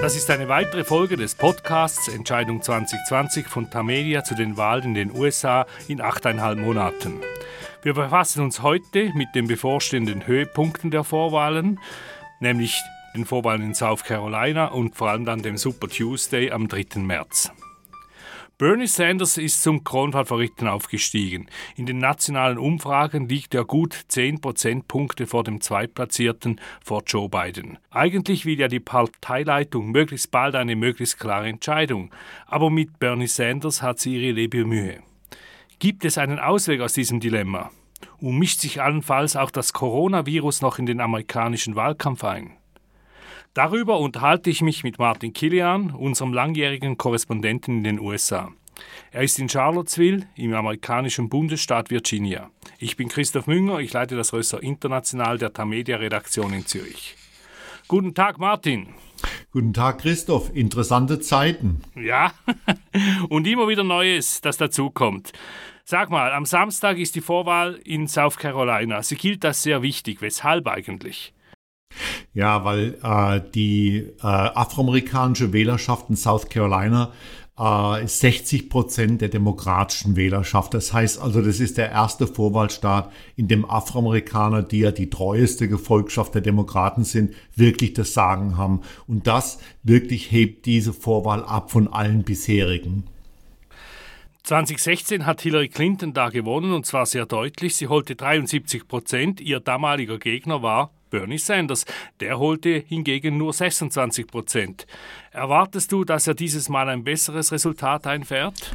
Das ist eine weitere Folge des Podcasts Entscheidung 2020 von Tamedia zu den Wahlen in den USA in achteinhalb Monaten. Wir befassen uns heute mit den bevorstehenden Höhepunkten der Vorwahlen, nämlich den Vorwahlen in South Carolina und vor allem dann dem Super Tuesday am 3. März. Bernie Sanders ist zum Kronfavoriten aufgestiegen. In den nationalen Umfragen liegt er gut 10 Prozentpunkte vor dem Zweitplatzierten vor Joe Biden. Eigentlich will ja die Parteileitung möglichst bald eine möglichst klare Entscheidung. Aber mit Bernie Sanders hat sie ihre Lebensmühe. Gibt es einen Ausweg aus diesem Dilemma? Und mischt sich allenfalls auch das Coronavirus noch in den amerikanischen Wahlkampf ein? Darüber unterhalte ich mich mit Martin Kilian, unserem langjährigen Korrespondenten in den USA. Er ist in Charlottesville im amerikanischen Bundesstaat Virginia. Ich bin Christoph Münger, ich leite das Rösser International der Tamedia Redaktion in Zürich. Guten Tag, Martin. Guten Tag, Christoph. Interessante Zeiten. Ja, und immer wieder Neues, das dazukommt. Sag mal, am Samstag ist die Vorwahl in South Carolina. Sie gilt als sehr wichtig. Weshalb eigentlich? Ja, weil äh, die äh, afroamerikanische Wählerschaft in South Carolina äh, ist 60 Prozent der demokratischen Wählerschaft. Das heißt also, das ist der erste Vorwahlstaat, in dem Afroamerikaner, die ja die treueste Gefolgschaft der Demokraten sind, wirklich das Sagen haben. Und das wirklich hebt diese Vorwahl ab von allen bisherigen. 2016 hat Hillary Clinton da gewonnen und zwar sehr deutlich. Sie holte 73 Prozent. Ihr damaliger Gegner war Bernie Sanders. Der holte hingegen nur 26 Prozent. Erwartest du, dass er dieses Mal ein besseres Resultat einfährt?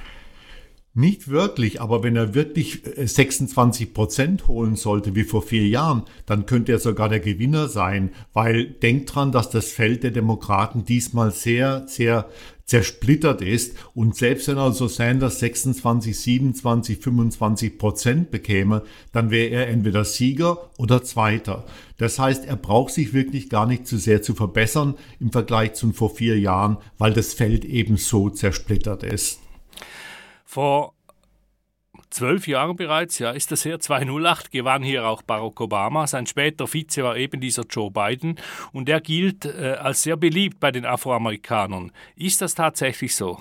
Nicht wirklich, aber wenn er wirklich 26 äh, Prozent holen sollte, wie vor vier Jahren, dann könnte er sogar der Gewinner sein, weil denkt dran, dass das Feld der Demokraten diesmal sehr, sehr zersplittert ist und selbst wenn also Sanders 26, 27, 25 Prozent bekäme, dann wäre er entweder Sieger oder Zweiter. Das heißt, er braucht sich wirklich gar nicht zu sehr zu verbessern im Vergleich zu vor vier Jahren, weil das Feld eben so zersplittert ist. Vor zwölf Jahren bereits, ja, ist das her, 208 gewann hier auch Barack Obama. Sein später Vize war eben dieser Joe Biden und er gilt äh, als sehr beliebt bei den Afroamerikanern. Ist das tatsächlich so?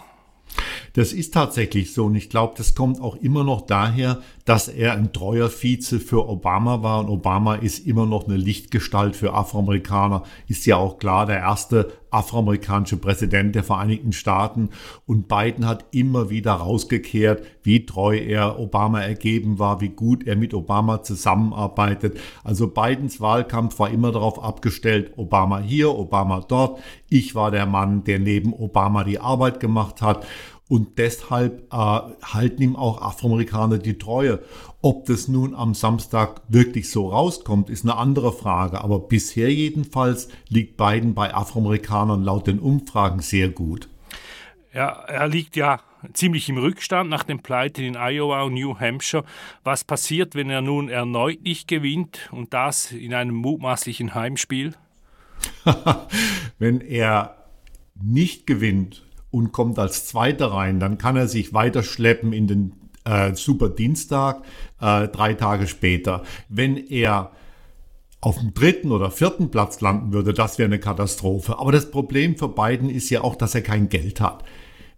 Das ist tatsächlich so und ich glaube, das kommt auch immer noch daher, dass er ein treuer Vize für Obama war und Obama ist immer noch eine Lichtgestalt für Afroamerikaner, ist ja auch klar der erste afroamerikanische Präsident der Vereinigten Staaten und Biden hat immer wieder rausgekehrt, wie treu er Obama ergeben war, wie gut er mit Obama zusammenarbeitet. Also Bidens Wahlkampf war immer darauf abgestellt, Obama hier, Obama dort. Ich war der Mann, der neben Obama die Arbeit gemacht hat und deshalb äh, halten ihm auch Afroamerikaner die Treue. Ob das nun am Samstag wirklich so rauskommt, ist eine andere Frage. Aber bisher jedenfalls liegt Biden bei Afroamerikanern laut den Umfragen sehr gut. Ja, er liegt ja ziemlich im Rückstand nach den Pleiten in Iowa und New Hampshire. Was passiert, wenn er nun erneut nicht gewinnt und das in einem mutmaßlichen Heimspiel? wenn er nicht gewinnt und kommt als Zweiter rein, dann kann er sich weiter schleppen in den äh, Super Dienstag äh, drei Tage später. Wenn er auf dem dritten oder vierten Platz landen würde, das wäre eine Katastrophe. Aber das Problem für Biden ist ja auch, dass er kein Geld hat.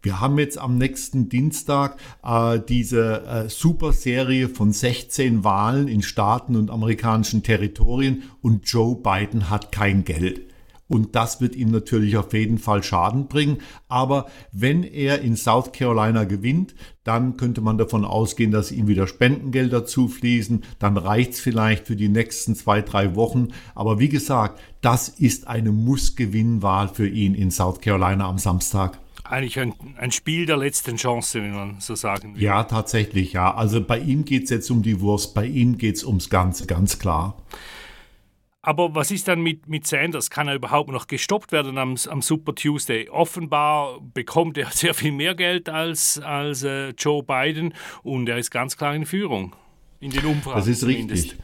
Wir haben jetzt am nächsten Dienstag äh, diese äh, Superserie von 16 Wahlen in Staaten und amerikanischen Territorien und Joe Biden hat kein Geld. Und das wird ihm natürlich auf jeden Fall Schaden bringen. Aber wenn er in South Carolina gewinnt, dann könnte man davon ausgehen, dass ihm wieder Spendengelder zufließen. Dann reicht's vielleicht für die nächsten zwei, drei Wochen. Aber wie gesagt, das ist eine Muss-Gewinnwahl für ihn in South Carolina am Samstag eigentlich ein, ein, Spiel der letzten Chance, wenn man so sagen will. Ja, tatsächlich, ja. Also bei ihm geht es jetzt um die Wurst, bei ihm geht es ums Ganze, ganz klar. Aber was ist dann mit, mit Sanders? Kann er überhaupt noch gestoppt werden am, am Super Tuesday? Offenbar bekommt er sehr viel mehr Geld als, als äh, Joe Biden und er ist ganz klar in Führung. In den Umfragen. Das ist zumindest. richtig.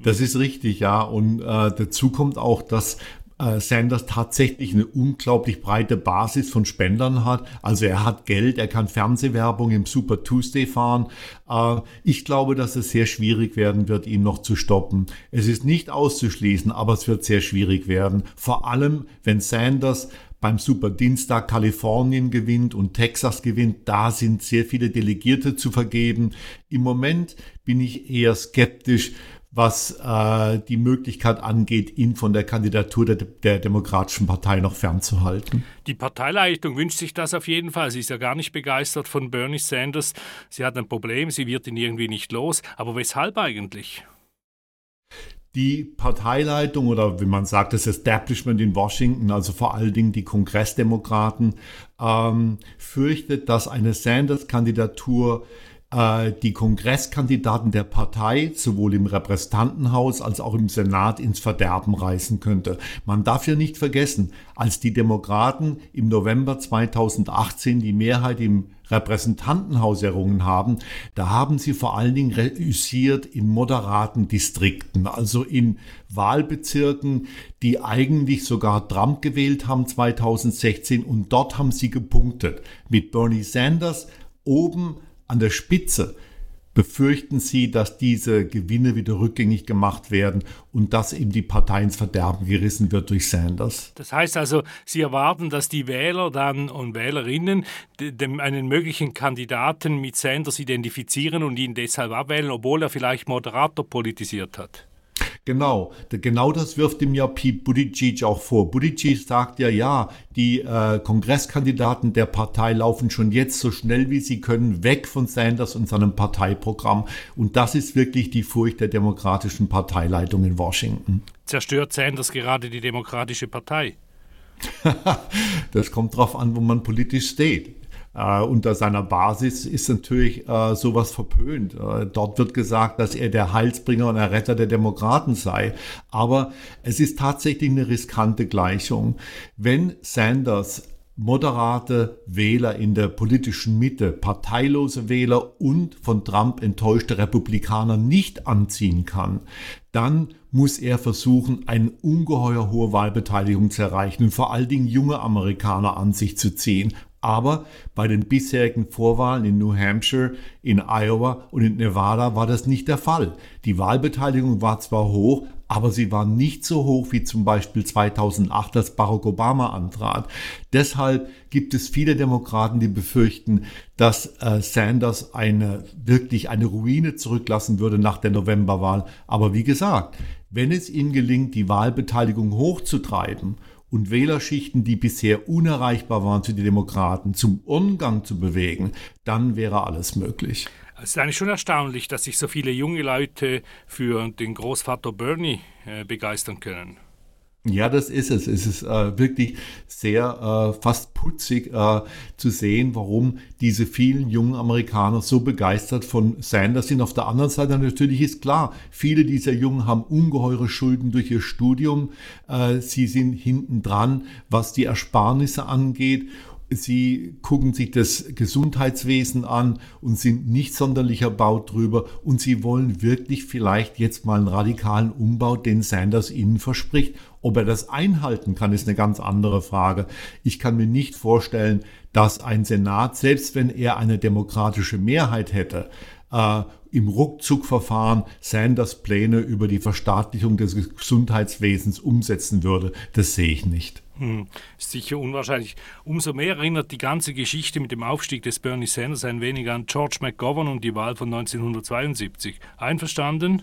Das ist richtig, ja. Und äh, dazu kommt auch, dass Sanders tatsächlich eine unglaublich breite Basis von Spendern hat. Also er hat Geld, er kann Fernsehwerbung im Super Tuesday fahren. Äh, ich glaube, dass es sehr schwierig werden wird, ihn noch zu stoppen. Es ist nicht auszuschließen, aber es wird sehr schwierig werden. Vor allem, wenn Sanders beim Superdienstag Kalifornien gewinnt und Texas gewinnt. Da sind sehr viele Delegierte zu vergeben. Im Moment bin ich eher skeptisch, was äh, die Möglichkeit angeht, ihn von der Kandidatur der, der, Demokratischen Partei noch fernzuhalten. Die Parteileitung wünscht sich das auf jeden Fall. Sie ist ja gar nicht begeistert von Bernie Sanders. Sie hat ein Problem, sie wird ihn irgendwie nicht los. Aber weshalb eigentlich? Die Parteileitung oder wie man sagt, das Establishment in Washington, also vor allen Dingen die Kongressdemokraten, ähm, fürchtet, dass eine Sanders-Kandidatur die Kongresskandidaten der Partei sowohl im Repräsentantenhaus als auch im Senat ins Verderben reißen könnte. Man darf ja nicht vergessen, als die Demokraten im November 2018 die Mehrheit im Repräsentantenhaus errungen haben, da haben sie vor allen Dingen reüssiert in moderaten Distrikten, also in Wahlbezirken, die eigentlich sogar Trump gewählt haben 2016 und dort haben sie gepunktet. Mit Bernie Sanders oben an der Spitze befürchten Sie, dass diese Gewinne wieder rückgängig gemacht werden und dass eben die Partei ins Verderben gerissen wird durch Sanders. Das heißt also, Sie erwarten, dass die Wähler dann und Wählerinnen dem, einen möglichen Kandidaten mit Sanders identifizieren und ihn deshalb abwählen, obwohl er vielleicht moderater politisiert hat. Genau, genau das wirft ihm ja Pete Buttigieg auch vor. Buttigieg sagt ja, ja, die äh, Kongresskandidaten der Partei laufen schon jetzt so schnell wie sie können weg von Sanders und seinem Parteiprogramm. Und das ist wirklich die Furcht der demokratischen Parteileitung in Washington. Zerstört Sanders gerade die demokratische Partei? das kommt darauf an, wo man politisch steht. Äh, unter seiner Basis ist natürlich äh, sowas verpönt. Äh, dort wird gesagt, dass er der Heilsbringer und Erretter der Demokraten sei. Aber es ist tatsächlich eine riskante Gleichung. Wenn Sanders moderate Wähler in der politischen Mitte, parteilose Wähler und von Trump enttäuschte Republikaner nicht anziehen kann, dann muss er versuchen, eine ungeheuer hohe Wahlbeteiligung zu erreichen und vor allen Dingen junge Amerikaner an sich zu ziehen. Aber bei den bisherigen Vorwahlen in New Hampshire, in Iowa und in Nevada war das nicht der Fall. Die Wahlbeteiligung war zwar hoch, aber sie war nicht so hoch wie zum Beispiel 2008, als Barack Obama antrat. Deshalb gibt es viele Demokraten, die befürchten, dass äh, Sanders eine wirklich eine Ruine zurücklassen würde nach der Novemberwahl. Aber wie gesagt, wenn es ihm gelingt, die Wahlbeteiligung hochzutreiben und Wählerschichten, die bisher unerreichbar waren für die Demokraten, zum Umgang zu bewegen, dann wäre alles möglich. Es ist eigentlich schon erstaunlich, dass sich so viele junge Leute für den Großvater Bernie äh, begeistern können. Ja, das ist es. Es ist äh, wirklich sehr äh, fast putzig äh, zu sehen, warum diese vielen jungen Amerikaner so begeistert von Sanders sind. Auf der anderen Seite natürlich ist klar, viele dieser Jungen haben ungeheure Schulden durch ihr Studium. Äh, sie sind hinten dran, was die Ersparnisse angeht Sie gucken sich das Gesundheitswesen an und sind nicht sonderlich erbaut drüber und sie wollen wirklich vielleicht jetzt mal einen radikalen Umbau, den Sanders ihnen verspricht. Ob er das einhalten kann, ist eine ganz andere Frage. Ich kann mir nicht vorstellen, dass ein Senat, selbst wenn er eine demokratische Mehrheit hätte, äh, im Ruckzuckverfahren Sanders Pläne über die Verstaatlichung des Gesundheitswesens umsetzen würde. Das sehe ich nicht. Hm, ist sicher unwahrscheinlich. Umso mehr erinnert die ganze Geschichte mit dem Aufstieg des Bernie Sanders ein wenig an George McGovern und die Wahl von 1972. Einverstanden?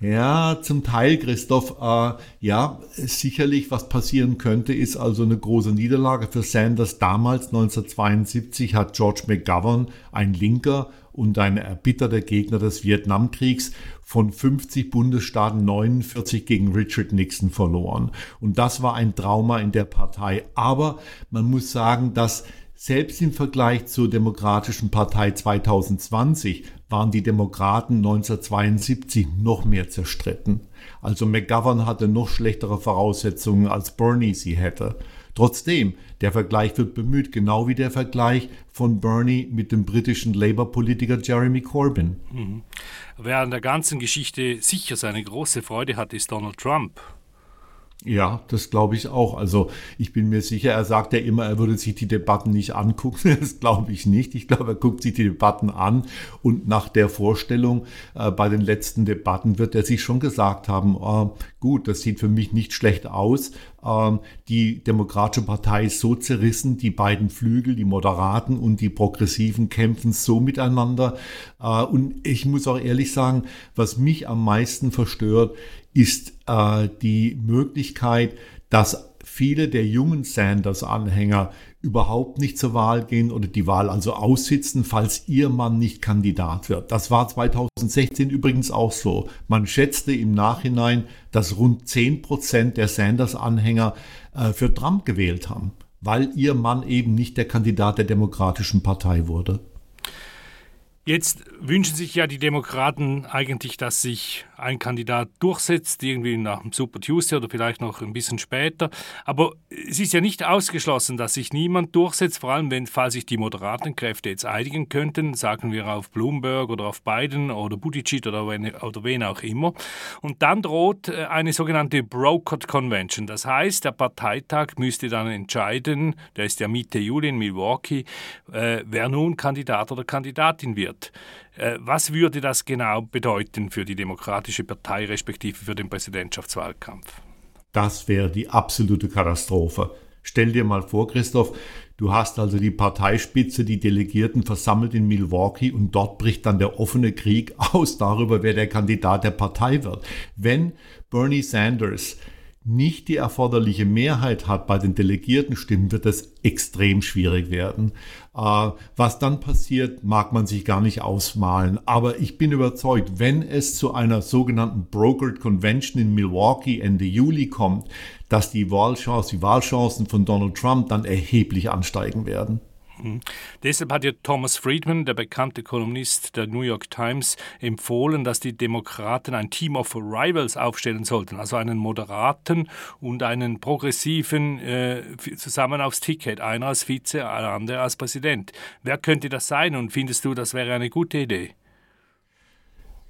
Ja, zum Teil, Christoph. Äh, ja, sicherlich, was passieren könnte, ist also eine große Niederlage für Sanders. Damals, 1972, hat George McGovern, ein Linker und ein erbitterter Gegner des Vietnamkriegs, von 50 Bundesstaaten 49 gegen Richard Nixon verloren. Und das war ein Trauma in der Partei. Aber man muss sagen, dass selbst im Vergleich zur Demokratischen Partei 2020 waren die Demokraten 1972 noch mehr zerstritten. Also McGovern hatte noch schlechtere Voraussetzungen als Bernie sie hätte. Trotzdem, der Vergleich wird bemüht, genau wie der Vergleich von Bernie mit dem britischen Labour-Politiker Jeremy Corbyn. Mhm. Wer an der ganzen Geschichte sicher seine große Freude hat, ist Donald Trump. Ja, das glaube ich auch. Also ich bin mir sicher, er sagt ja immer, er würde sich die Debatten nicht angucken. Das glaube ich nicht. Ich glaube, er guckt sich die Debatten an und nach der Vorstellung äh, bei den letzten Debatten wird er sich schon gesagt haben, äh, gut, das sieht für mich nicht schlecht aus. Ähm, die Demokratische Partei ist so zerrissen, die beiden Flügel, die Moderaten und die Progressiven kämpfen so miteinander. Äh, und ich muss auch ehrlich sagen, was mich am meisten verstört, ist äh, die Möglichkeit, dass viele der jungen Sanders-Anhänger überhaupt nicht zur Wahl gehen oder die Wahl also aussitzen, falls ihr Mann nicht Kandidat wird. Das war 2016 übrigens auch so. Man schätzte im Nachhinein, dass rund 10 Prozent der Sanders-Anhänger äh, für Trump gewählt haben, weil ihr Mann eben nicht der Kandidat der Demokratischen Partei wurde. Jetzt wünschen sich ja die Demokraten eigentlich, dass sich ein Kandidat durchsetzt, irgendwie nach dem Super Tuesday oder vielleicht noch ein bisschen später. Aber es ist ja nicht ausgeschlossen, dass sich niemand durchsetzt, vor allem wenn, falls sich die moderaten Kräfte jetzt einigen könnten, sagen wir auf Bloomberg oder auf Biden oder Buttigieg oder wen, oder wen auch immer. Und dann droht äh, eine sogenannte Brokered Convention. Das heißt, der Parteitag müsste dann entscheiden, der ist ja Mitte Juli in Milwaukee, äh, wer nun Kandidat oder Kandidatin wird. Äh, was würde das genau bedeuten für die Demokratische Partei respektive für den Präsidentschaftswahlkampf? Das wäre die absolute Katastrophe. Stell dir mal vor, Christoph, du hast also die Parteispitze, die Delegierten versammelt in Milwaukee und dort bricht dann der offene Krieg aus darüber, wer der Kandidat der Partei wird. Wenn Bernie Sanders nicht die erforderliche Mehrheit hat bei den delegierten Stimmen, wird es extrem schwierig werden. Äh, was dann passiert, mag man sich gar nicht ausmalen. Aber ich bin überzeugt, wenn es zu einer sogenannten Brokered Convention in Milwaukee Ende Juli kommt, dass die Wahlchancen, die Wahlchancen von Donald Trump dann erheblich ansteigen werden. Mhm. Deshalb hat ja Thomas Friedman, der bekannte Kolumnist der New York Times, empfohlen, dass die Demokraten ein Team of Rivals aufstellen sollten, also einen Moderaten und einen Progressiven äh, zusammen aufs Ticket, einer als Vize, der andere als Präsident. Wer könnte das sein und findest du, das wäre eine gute Idee?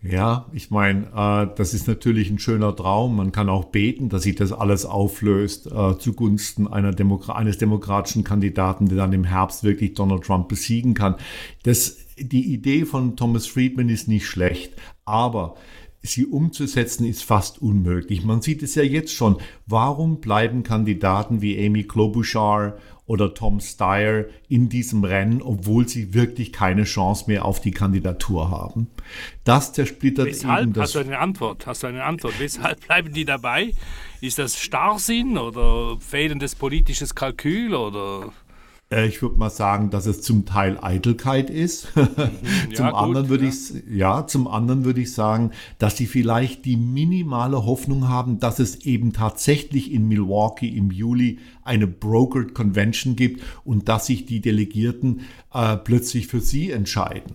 Ja, ich meine, äh, das ist natürlich ein schöner Traum. Man kann auch beten, dass sich das alles auflöst äh, zugunsten Demo eines demokratischen Kandidaten, der dann im Herbst wirklich Donald Trump besiegen kann. Das, die Idee von Thomas Friedman ist nicht schlecht, aber sie umzusetzen ist fast unmöglich. Man sieht es ja jetzt schon. Warum bleiben Kandidaten wie Amy Klobuchar oder Tom Steyer in diesem Rennen, obwohl sie wirklich keine Chance mehr auf die Kandidatur haben. Das zersplittert Weshalb? eben das. Hast du eine Antwort? Hast du eine Antwort? Weshalb bleiben die dabei? Ist das Starrsinn oder fehlendes politisches Kalkül oder? Äh, ich würde mal sagen, dass es zum Teil Eitelkeit ist. Mhm. zum ja, anderen würde ja. ich ja, zum anderen würde ich sagen, dass sie vielleicht die minimale Hoffnung haben, dass es eben tatsächlich in Milwaukee im Juli eine Brokered Convention gibt und dass sich die Delegierten äh, plötzlich für sie entscheiden.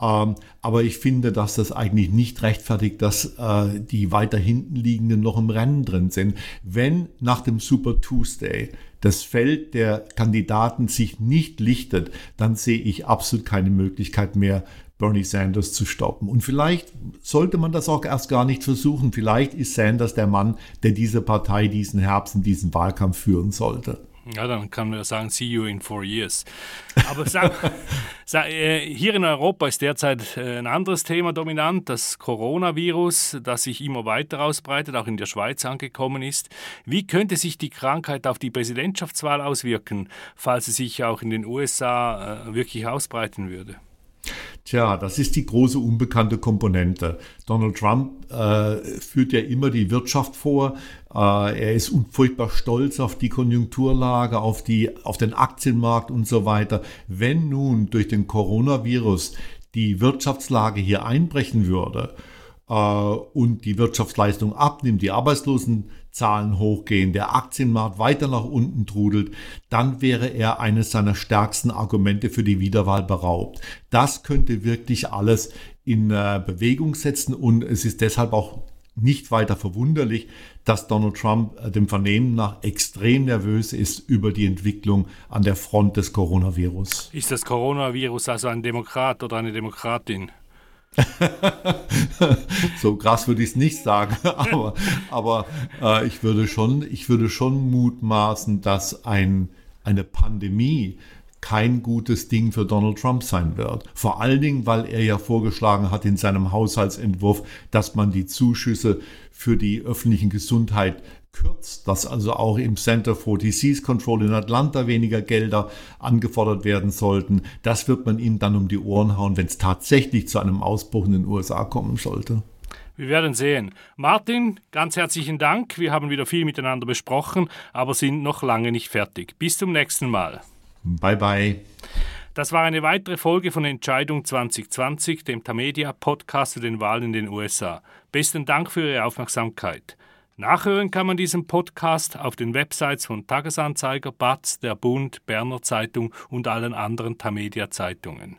Ähm, aber ich finde, dass das eigentlich nicht rechtfertigt, dass äh, die weiter hinten liegenden noch im Rennen drin sind. Wenn nach dem Super Tuesday das Feld der Kandidaten sich nicht lichtet, dann sehe ich absolut keine Möglichkeit mehr, Bernie Sanders zu stoppen. Und vielleicht sollte man das auch erst gar nicht versuchen. Vielleicht ist Sanders der Mann, der diese Partei diesen Herbst und diesen Wahlkampf führen sollte. Ja, dann kann man ja sagen, see you in four years. Aber sag, sag, äh, hier in Europa ist derzeit äh, ein anderes Thema dominant, das Coronavirus, das sich immer weiter ausbreitet, auch in der Schweiz angekommen ist. Wie könnte sich die Krankheit auf die Präsidentschaftswahl auswirken, falls sie sich auch in den USA äh, wirklich ausbreiten würde? Tja, das ist die große unbekannte Komponente. Donald Trump äh, führt ja immer die Wirtschaft vor. Äh, er ist furchtbar stolz auf die Konjunkturlage, auf, die, auf den Aktienmarkt und so weiter. Wenn nun durch den Coronavirus die Wirtschaftslage hier einbrechen würde und die Wirtschaftsleistung abnimmt, die Arbeitslosen Zahlen hochgehen, der Aktienmarkt weiter nach unten trudelt, dann wäre er eines seiner stärksten Argumente für die Wiederwahl beraubt. Das könnte wirklich alles in äh, Bewegung setzen und es ist deshalb auch nicht weiter verwunderlich, dass Donald Trump äh, dem Vernehmen nach extrem nervös ist über die Entwicklung an der Front des Coronavirus. Ist das Coronavirus also ein Demokrat oder eine Demokratin? so krass würde ich es nicht sagen, aber, aber äh, ich, würde schon, ich würde schon mutmaßen, dass ein, eine Pandemie kein gutes Ding für Donald Trump sein wird. Vor allen Dingen, weil er ja vorgeschlagen hat in seinem Haushaltsentwurf, dass man die Zuschüsse für die öffentliche Gesundheit kürzt, dass also auch im Center for Disease Control in Atlanta weniger Gelder angefordert werden sollten. Das wird man ihm dann um die Ohren hauen, wenn es tatsächlich zu einem Ausbruch in den USA kommen sollte. Wir werden sehen. Martin, ganz herzlichen Dank. Wir haben wieder viel miteinander besprochen, aber sind noch lange nicht fertig. Bis zum nächsten Mal. Bye bye. Das war eine weitere Folge von Entscheidung 2020, dem Tamedia Podcast zu den Wahlen in den USA. Besten Dank für Ihre Aufmerksamkeit. Nachhören kann man diesen Podcast auf den Websites von Tagesanzeiger, Batz, der Bund, Berner Zeitung und allen anderen Tamedia Zeitungen.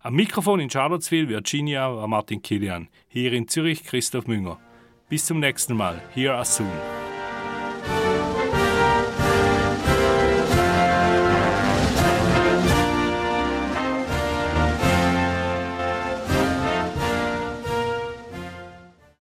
Am Mikrofon in Charlottesville, Virginia, war Martin Kilian. Hier in Zürich Christoph Münger. Bis zum nächsten Mal. Here are soon.